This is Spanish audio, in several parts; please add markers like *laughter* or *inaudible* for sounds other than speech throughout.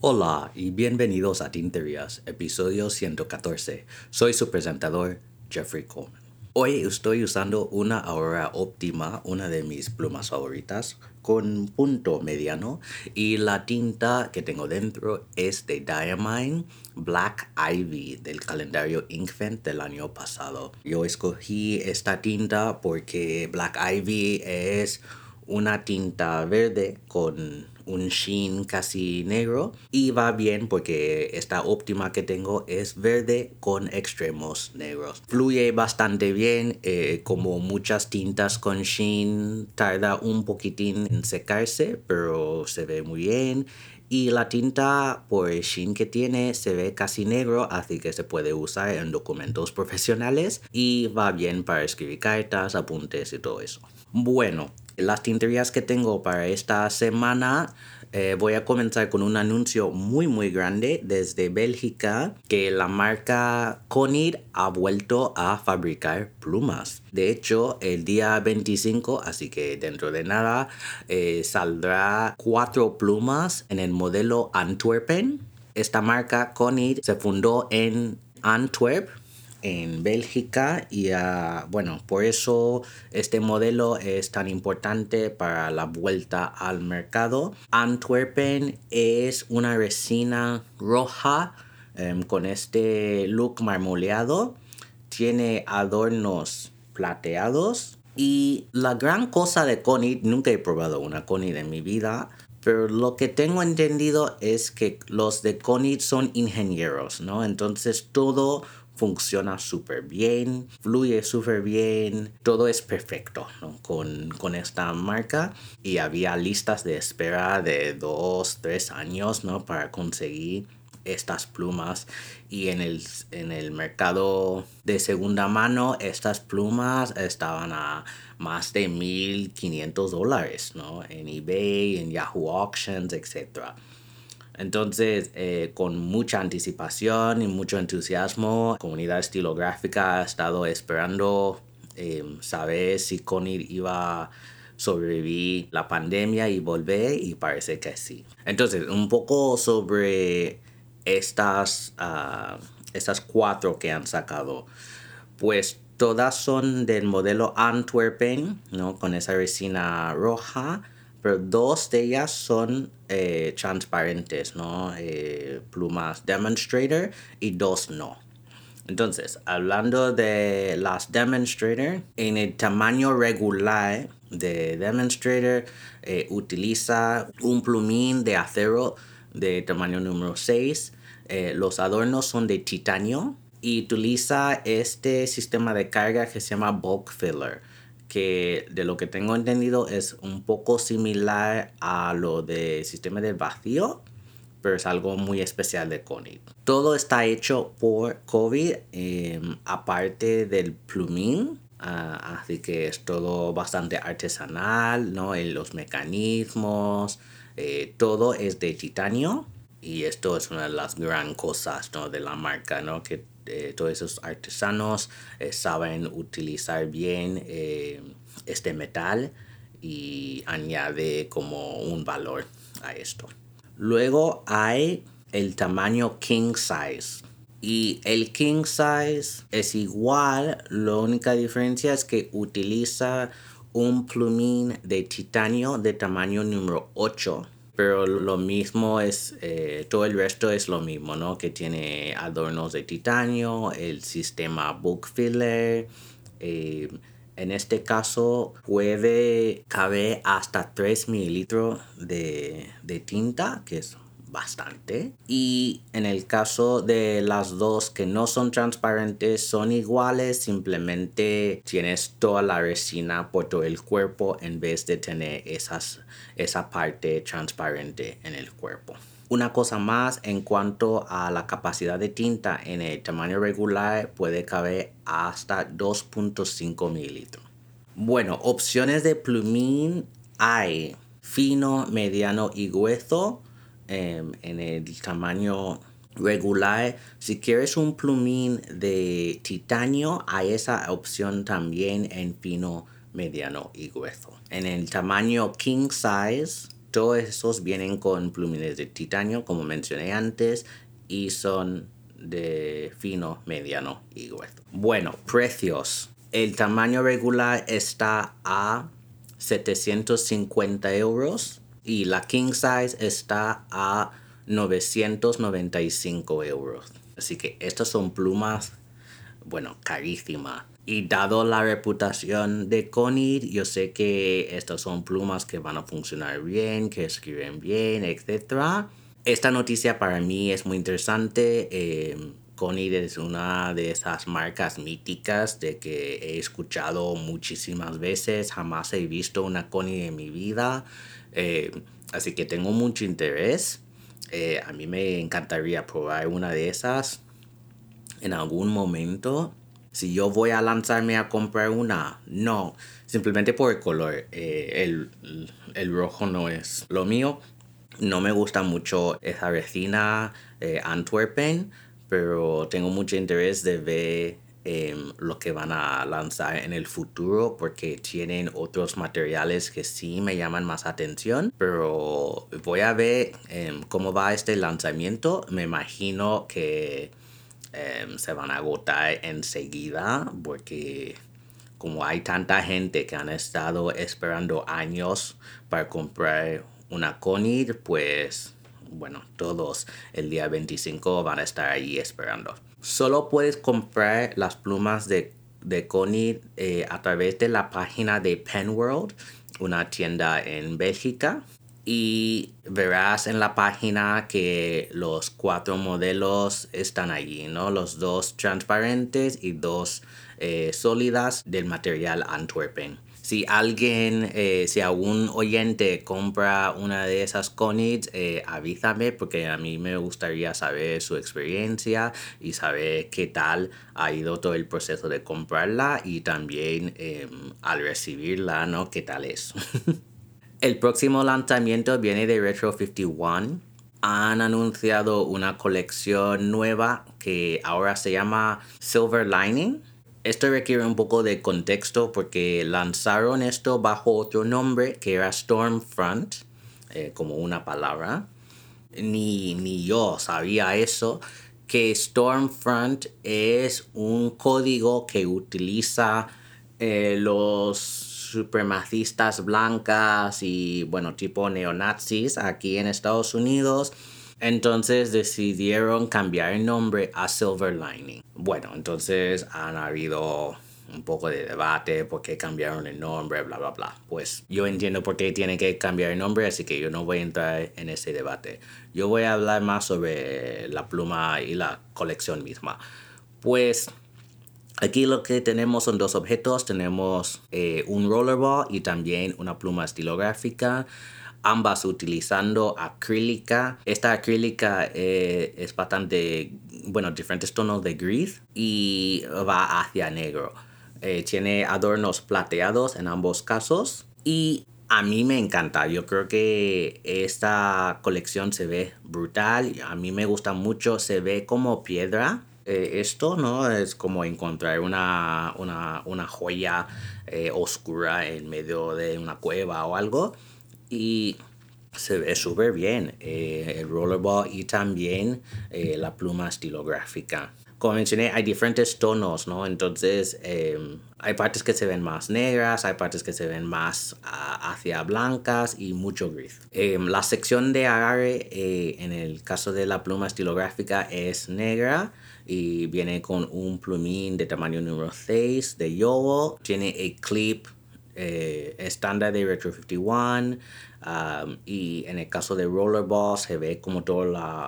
Hola y bienvenidos a Tinterías, episodio 114. Soy su presentador, Jeffrey Coleman. Hoy estoy usando una Aurora Óptima, una de mis plumas favoritas, con punto mediano y la tinta que tengo dentro es de Diamine Black Ivy del calendario Inkvent del año pasado. Yo escogí esta tinta porque Black Ivy es una tinta verde con un sheen casi negro y va bien porque esta óptima que tengo es verde con extremos negros. Fluye bastante bien, eh, como muchas tintas con sheen tarda un poquitín en secarse, pero se ve muy bien. Y la tinta por el sheen que tiene se ve casi negro, así que se puede usar en documentos *laughs* profesionales y va bien para escribir cartas, apuntes y todo eso. Bueno, las tinterías que tengo para esta semana eh, voy a comenzar con un anuncio muy muy grande desde Bélgica que la marca Conid ha vuelto a fabricar plumas. De hecho, el día 25, así que dentro de nada, eh, saldrá cuatro plumas en el modelo Antwerpen. Esta marca Conid se fundó en Antwerp en Bélgica y uh, bueno, por eso este modelo es tan importante para la vuelta al mercado. Antwerpen es una resina roja um, con este look marmoleado. Tiene adornos plateados. Y la gran cosa de Conid, nunca he probado una Conid en mi vida, pero lo que tengo entendido es que los de Conid son ingenieros, ¿no? Entonces todo funciona súper bien, fluye súper bien, todo es perfecto con, con, esta marca y había listas de espera de dos, tres años ¿no? para conseguir estas plumas y en el, en el mercado de segunda mano estas plumas estaban a más de 1500 dólares ¿no? en eBay, en Yahoo Auctions, etc. Entonces, eh, con mucha anticipación y mucho entusiasmo, la comunidad estilográfica ha estado esperando em, saber si Conir iba a sobrevivir la pandemia y volver y parece que sí. Entonces, un poco sobre estas, uh, estas cuatro que han sacado. Pues todas son del modelo Antwerpen, ¿no? Con esa resina roja pero dos de ellas son eh, transparentes, ¿no? Eh, plumas demonstrator y dos no. Entonces, hablando de las demonstrator, en el tamaño regular de demonstrator eh, utiliza un plumín de acero de tamaño número 6. los adornos son de titanio y utiliza este sistema de carga que se llama bulk filler que de lo que tengo entendido es un poco similar a lo de sistema del vacío, pero es algo muy especial de Conid. Todo está hecho por COVID, em, aparte del plumín, ah, así que es todo bastante artesanal, ¿no? En los mecanismos, eh, todo es de titanio. Y esto es una de las gran cosas ¿no? de la marca, ¿no? que todos esos artesanos eh, saben utilizar bien eh, este metal y añade como un valor a esto. Luego hay el tamaño king size. Y el king size es igual, la única diferencia es que utiliza un plumín de titanio de tamaño número 8 pero lo mismo es, eh, todo el resto es lo mismo, ¿no? Que tiene adornos de titanio, el sistema book filler. Eh, en este caso puede caber hasta 3 mililitros de, de tinta, que es bastante. Y en el caso de las dos que no son transparentes, son iguales, simplemente tienes toda la resina por todo el cuerpo en vez de tener esa parte transparente en el cuerpo. Una cosa más en cuanto a la capacidad de tinta en el tamaño regular puede caber hasta 2.5 mililitros. Bueno, opciones de plumín hay fino, mediano y grueso Em, en el tamaño regular. Si quieres un plumín de titanio, hay esa opción también en fino, mediano y grueso. En el tamaño king size, todos esos vienen con plumines de titanio, como mencioné antes, y son de fino, mediano y grueso. Bueno, precios. El tamaño regular está a 750 euros y la king size está a 995 euros. Así que estas son plumas, bueno, carísimas. Y dado la reputación de Conid, yo sé que estas son plumas que van a funcionar bien, que escriben bien, etc. Esta noticia para mí es muy interesante. Eh, es una de esas marcas míticas de que he escuchado muchísimas veces. Jamás he visto una Conid en mi vida. Eh, así que tengo mucho interés. Eh, a mí me encantaría probar una de esas en algún momento. Si yo voy a lanzarme a comprar una, no, simplemente por el color. Eh, el, el, rojo no es lo mío. No me gusta mucho esa resina Antwerpen, pero tengo mucho interés de ver Em, lo que van a lanzar en el futuro porque tienen otros materiales que sí me llaman más atención pero voy a ver em, cómo va este lanzamiento. Me imagino que em, se van a agotar enseguida porque como hay tanta gente que han estado esperando años para comprar una Conid pues bueno todos el día 25 van a estar ahí esperando Solo puedes comprar las plumas de, de Connie eh, a través de la página de Penworld, una tienda en Bélgica. Y verás en la página que los cuatro modelos están allí, ¿no? Los dos transparentes y dos eh, sólidas del material Antwerpen si alguien, eh, si algún oyente compra una de esas Conids, eh, avísame porque a mí me gustaría saber su experiencia y saber qué tal ha ido todo el proceso de comprarla y también em, al recibirla, ¿no? ¿Qué tal es? *laughs* el próximo lanzamiento viene de Retro 51 han anunciado una colección nueva que ahora se llama Silver Lining esto requiere un poco de contexto porque lanzaron esto bajo otro nombre que era Stormfront, eh, como una palabra. Ni, ni yo sabía eso, que Stormfront es un código que utiliza eh, los supremacistas blancas y bueno, tipo neonazis aquí en Estados Unidos entonces decidieron cambiar el nombre a Silver Lining. Bueno, entonces han habido un poco de debate por qué cambiaron el nombre, bla, bla, bla. Pues yo entiendo por qué tienen que cambiar el nombre, así que yo no voy a entrar en ese debate. Yo voy a hablar más sobre la pluma y la colección misma. Pues aquí lo que tenemos son dos objetos. Tenemos eh, un rollerball y también una pluma estilográfica ambas utilizando acrílica. Esta acrílica eh, es bastante, bueno, diferentes tonos de gris y va hacia negro. Eh, tiene adornos plateados en ambos casos y a mí me encanta. Yo creo que esta colección se ve brutal. A mí me gusta mucho. Se ve como piedra. Eh, esto, ¿no? Es como encontrar una, una, una joya oscura en medio de una cueva o algo y se ve súper bien eh, el rollerball y también eh, la pluma estilográfica. Como mencioné, hay diferentes tonos, ¿no? Entonces, em, hay partes que se ven más negras, hay partes que se ven más ah, hacia blancas y mucho gris. Em, la sección de agarre, eh, en el caso de la pluma estilográfica, es negra y viene con un plumín de tamaño número 6 de yobo. Tiene el clip estándar de Retro 51 y en el caso de Rollerball se ve como todos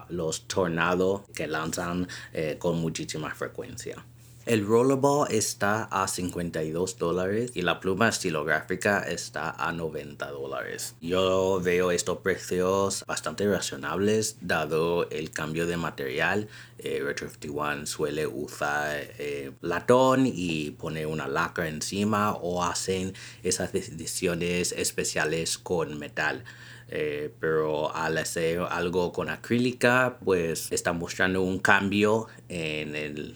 los tornados que lanzan eh, con muchísima frecuencia. El rollerball está a 52 dólares y la pluma estilográfica está a 90 dólares. Yo veo estos precios bastante razonables dado el cambio de material. Eh, Retro 51 suele usar eh, latón y poner una lacra encima o hacen esas ediciones especiales con metal. Eh, pero al hacer algo con acrílica pues está mostrando un cambio en el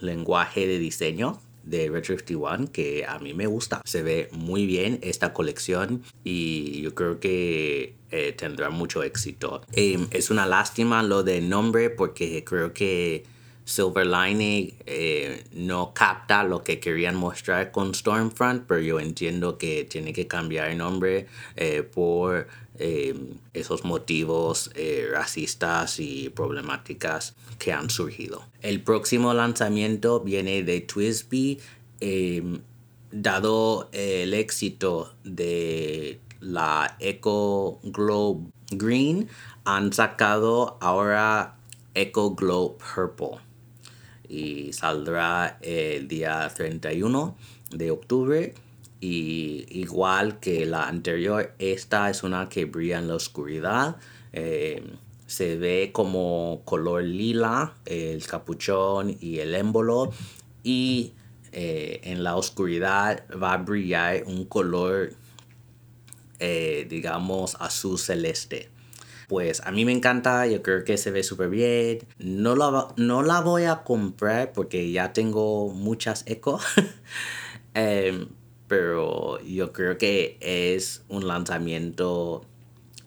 lenguaje de diseño de Retro 51 que a mí me gusta. Se ve muy bien esta colección y yo creo que eh, tendrá mucho éxito. Em, es una lástima lo del nombre porque creo que Silver Lining eh, no capta lo que querían mostrar con Stormfront, pero yo entiendo que tiene que cambiar el nombre eh, por eh, esos motivos racistas y problemáticas que han surgido. El próximo lanzamiento viene de Twisby, dado el éxito de la Echo Globe Green, han sacado ahora Echo Glow Purple y saldrá el día 31 de octubre. Y igual que la anterior esta es una que brilla en la oscuridad. Eh, se ve como color lila el capuchón y el émbolo. Y eh, en la oscuridad va a brillar un color eh, digamos azul celeste pues a mí me encanta, yo creo que se ve súper bien. No la, no la voy a comprar porque ya tengo muchas eco. *laughs* Em, pero yo creo que es un lanzamiento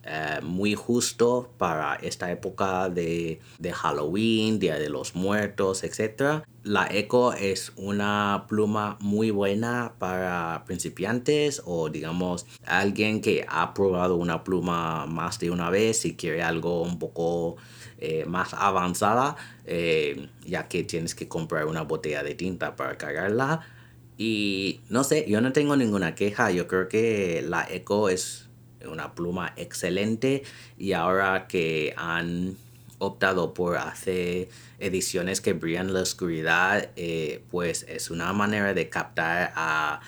eh, muy justo para esta época de, Halloween, Día de los Muertos, etc. La Eco es una pluma muy buena para principiantes o digamos alguien que ha probado una pluma más de una vez y quiere algo un poco eh, más avanzada, eh, ya que tienes que comprar una botella de tinta para cargarla. Y no sé, yo no tengo ninguna queja, yo creo que la Eco es una pluma excelente y ahora que han optado por hacer ediciones que brillan la oscuridad, eh, pues es una manera de captar a,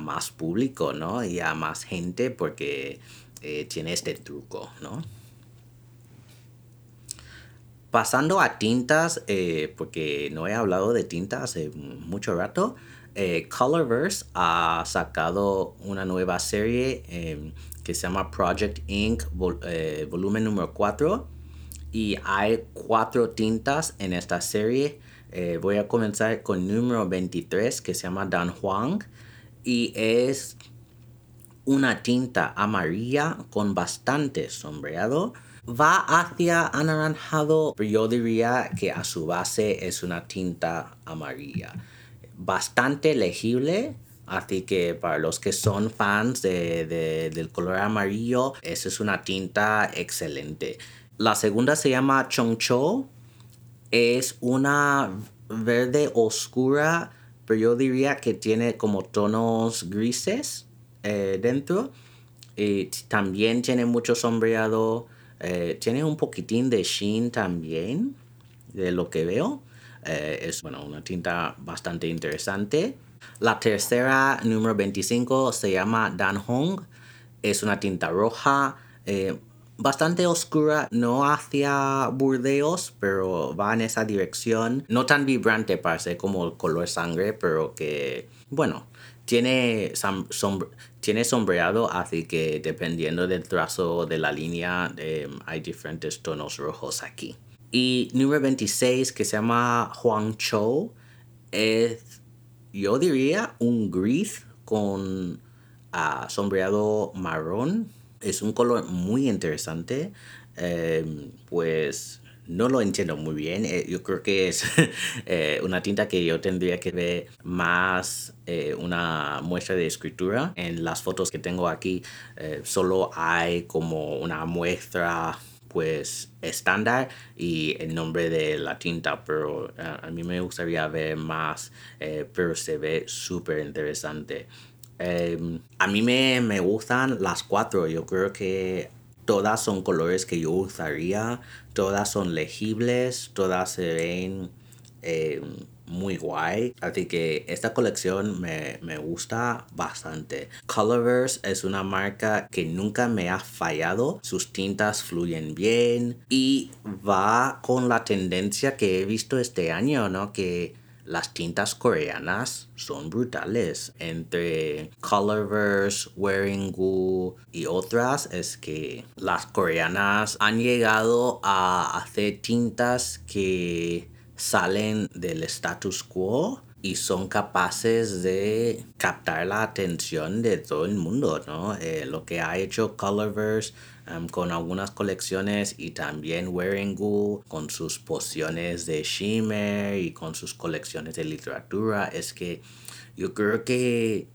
más público, ¿no? Y a más gente porque eh, tiene este truco, ¿no? Pasando a tintas, eh, porque no he hablado de tintas hace mucho rato, Colorverse ha sacado una nueva serie que se llama Project eh, volumen número 4 y hay cuatro tintas en esta serie. Eh, voy a comenzar con número 23 que se llama Dan Huang y es una tinta amarilla con bastante sombreado. Va hacia anaranjado, pero yo diría que a su base es una tinta amarilla. Bastante legible, Así que para los que son fans del color amarillo, esa es una tinta excelente. La segunda se llama Chongcho. Es una verde oscura, pero yo diría que tiene como tonos grises eh, dentro. Y también tiene mucho sombreado. Eh, tiene un poquitín de sheen también, de lo que veo. Eh, es bueno, una tinta bastante interesante. La tercera, número 25, se llama Dan Hong. Es una tinta roja, bastante oscura, no hacia burdeos, pero va en esa dirección. No tan vibrante, parece como el color sangre, pero que, bueno, tiene, tiene sombreado, así que dependiendo del trazo de la línea, eh, hay diferentes tonos rojos aquí. Y número 26, que se llama Huang Chou, es yo diría un gris con uh, sombreado marrón. Es un color muy interesante. Em, pues no lo entiendo muy bien. Eh, yo creo que es *laughs* eh, una tinta que yo tendría que ver más eh, una muestra de escritura. En las fotos que tengo aquí solo hay como una muestra pues estándar y el nombre de la tinta, pero a mí me gustaría ver más, pero se ve súper interesante. Em, a mí me, me gustan las cuatro, yo creo que todas son colores que yo usaría, todas son legibles, todas se ven em, muy guay. Así que esta colección me, me, gusta bastante. Colorverse es una marca que nunca me ha fallado. Sus tintas fluyen bien y va con la tendencia que he visto este año, ¿no? Que las tintas coreanas son brutales. Entre Colorverse, Wearing Goo y otras es que las coreanas han llegado a hacer tintas que salen del status quo y son capaces de captar la atención de todo el mundo, ¿no? Eh, lo que ha hecho Colorverse um, con algunas colecciones y también Wearing con sus pociones de shimmer y con sus colecciones de literatura es que yo creo que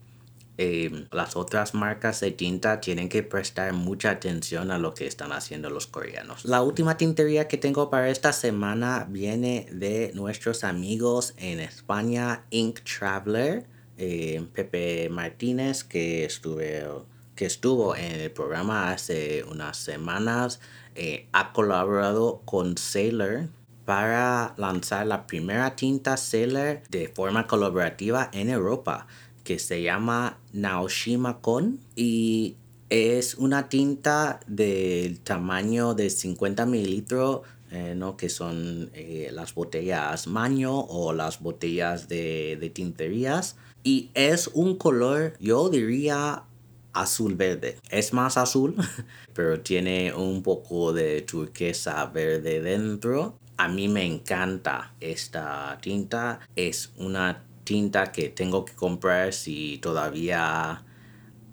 Em, las otras marcas de tinta tienen que prestar mucha atención a lo que están haciendo los coreanos. La última tintería que tengo para esta semana viene de nuestros amigos en España, Ink Traveler, eh, Pepe Martínez, que estuve que estuvo en el programa hace unas semanas, eh, ha colaborado con Sailor para lanzar la primera tinta Sailor de forma colaborativa en Europa que se llama Naoshima Kon y es una tinta del tamaño de 50 mililitros, eh, ¿no? que son eh, las botellas Maño o las botellas de, de tinterías. Y es un color, yo diría azul verde. Es más azul, *laughs* pero tiene un poco de turquesa verde dentro. A mí me encanta esta tinta. Es una tinta que tengo que comprar si todavía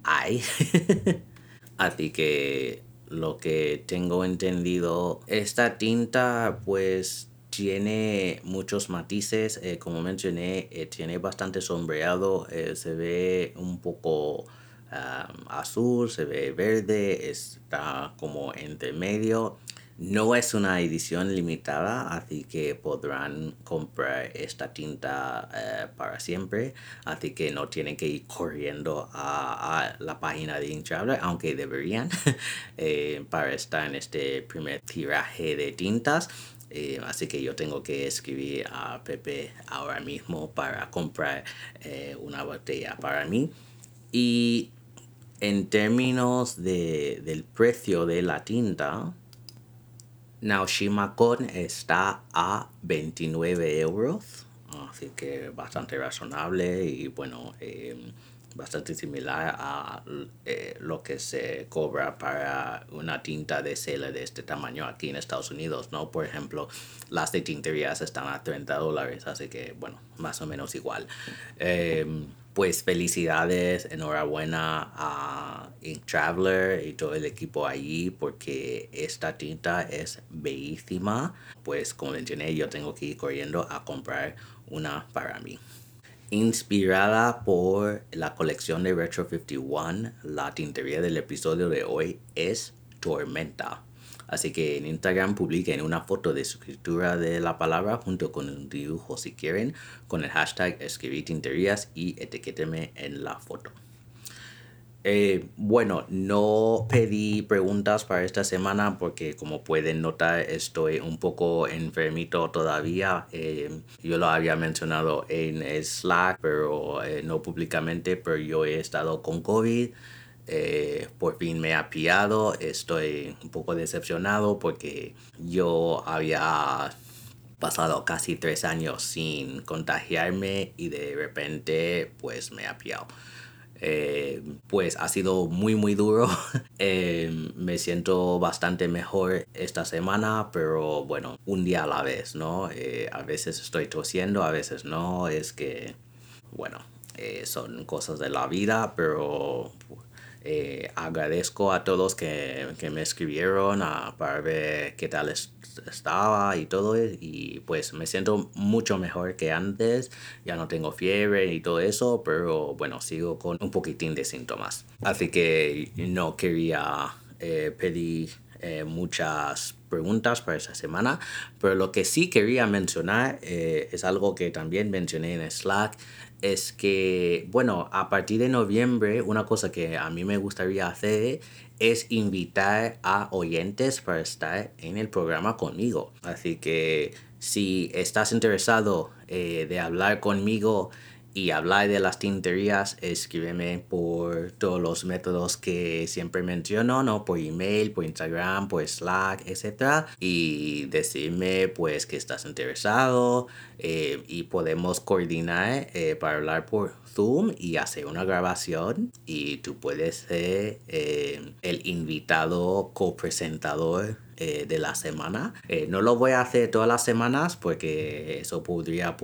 hay. *laughs* Así que lo que tengo entendido, esta tinta pues tiene muchos matices, eh, como mencioné, eh, tiene bastante sombreado, eh, se ve un poco azul, se ve verde, está como entre medio. No es una edición limitada, así que podrán comprar esta tinta eh, para siempre. Así que no tienen que ir corriendo a, la página de Inktraveler, aunque deberían, *laughs* eh, para estar en este primer tiraje de tintas. Eh, así que yo tengo que escribir a Pepe ahora mismo para comprar una botella para mí. Y en términos de, del precio de la tinta, Naoshima Con está a 29 euros, así que bastante razonable y bueno, em, bastante similar a eh, lo que se cobra para una tinta de cela de este tamaño aquí en Estados Unidos, ¿no? Por ejemplo, las de tinterías están a 30 dólares, así que bueno, más o menos igual. Em, pues felicidades, enhorabuena a Ink Traveler y todo el equipo allí porque esta tinta es bellísima. Pues como mencioné, yo tengo que ir corriendo a comprar una para mí. Inspirada por la colección de Retro 51, la tintería del episodio de hoy es Tormenta. Así que en Instagram publiquen una foto de su escritura de la palabra junto con un dibujo si quieren con el hashtag escribir tinterías y etiquétenme en la foto. Eh, bueno, no pedí preguntas para esta semana porque como pueden notar estoy un poco enfermito todavía. Eh, yo lo había mencionado en Slack, pero eh, no públicamente, pero yo he estado con COVID. Eh, por fin me ha pillado. Estoy un poco decepcionado porque yo había pasado casi tres años sin contagiarme y de repente pues me ha pillado. Eh, pues ha sido muy muy duro. *laughs* Eh, me siento bastante mejor esta semana, pero bueno, un día a la vez, ¿no? a veces estoy tosiendo, a veces no. Es que, bueno, son cosas de la vida, pero eh, agradezco a todos que, que me escribieron a, para ver qué tal estaba y todo. Y pues me siento mucho mejor que antes. Ya no tengo fiebre y todo eso, pero bueno, sigo con un poquitín de síntomas. Así que no quería eh, pedir eh, muchas preguntas para esa semana, pero lo que sí quería mencionar es algo que también mencioné en Slack es que, bueno, a partir de noviembre, una cosa que a mí me gustaría hacer es invitar a oyentes para estar en el programa conmigo. Así que si estás interesado de hablar conmigo y hablar de las tinterías, escríbeme por todos los métodos que siempre menciono, ¿no? Por email, por Instagram, por Slack, etc. Y decirme pues que estás interesado eh, y podemos coordinar eh, para hablar por Zoom y hacer una grabación y tú puedes ser eh, el invitado copresentador de la semana. no lo voy a hacer todas las semanas porque eso podría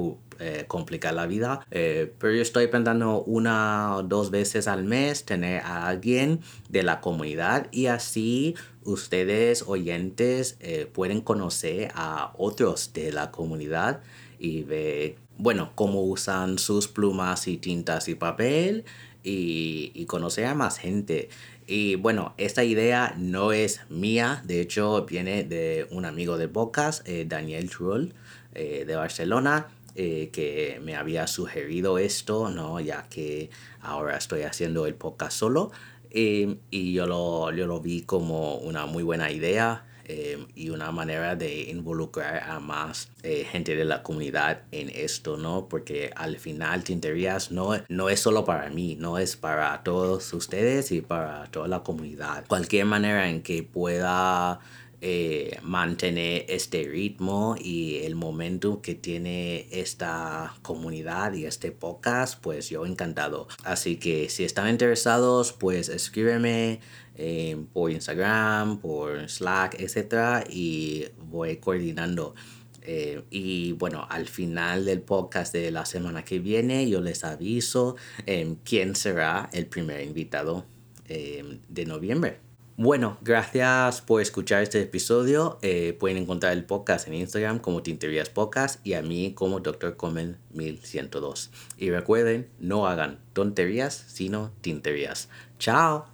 eh, complicar la vida. Eh, pero yo estoy pensando una o dos veces al mes tener a alguien de la comunidad y así ustedes oyentes eh, pueden conocer a otros de la comunidad y ver, bueno, cómo usan sus plumas y tintas y papel y, y conocer a más gente. Y bueno, esta idea no es mía, de hecho viene de un amigo de Bocas, Daniel Trull, de Barcelona. Eh, que me había sugerido esto, ¿no? Ya que ahora estoy haciendo el podcast solo. Eh, y yo lo, yo lo vi como una muy buena idea eh, y una manera de involucrar a más gente de la comunidad en esto, ¿no? Porque al final Tinterías no, no es solo para mí, no es para todos ustedes y para toda la comunidad. Cualquier manera en que pueda eh, mantener este ritmo y el momento que tiene esta comunidad y este podcast, pues yo encantado. Así que si están interesados, pues escríbeme eh, por Instagram, por Slack, etc. Y voy coordinando. Eh, y bueno, al final del podcast de la semana que viene, yo les aviso quién será el primer invitado de noviembre. Bueno, gracias por escuchar este episodio. Eh, pueden encontrar el podcast en Instagram como Tinterías Podcast y a mí como Dr. Comen 1102. Y recuerden, no hagan tonterías, sino tinterías. ¡Chao!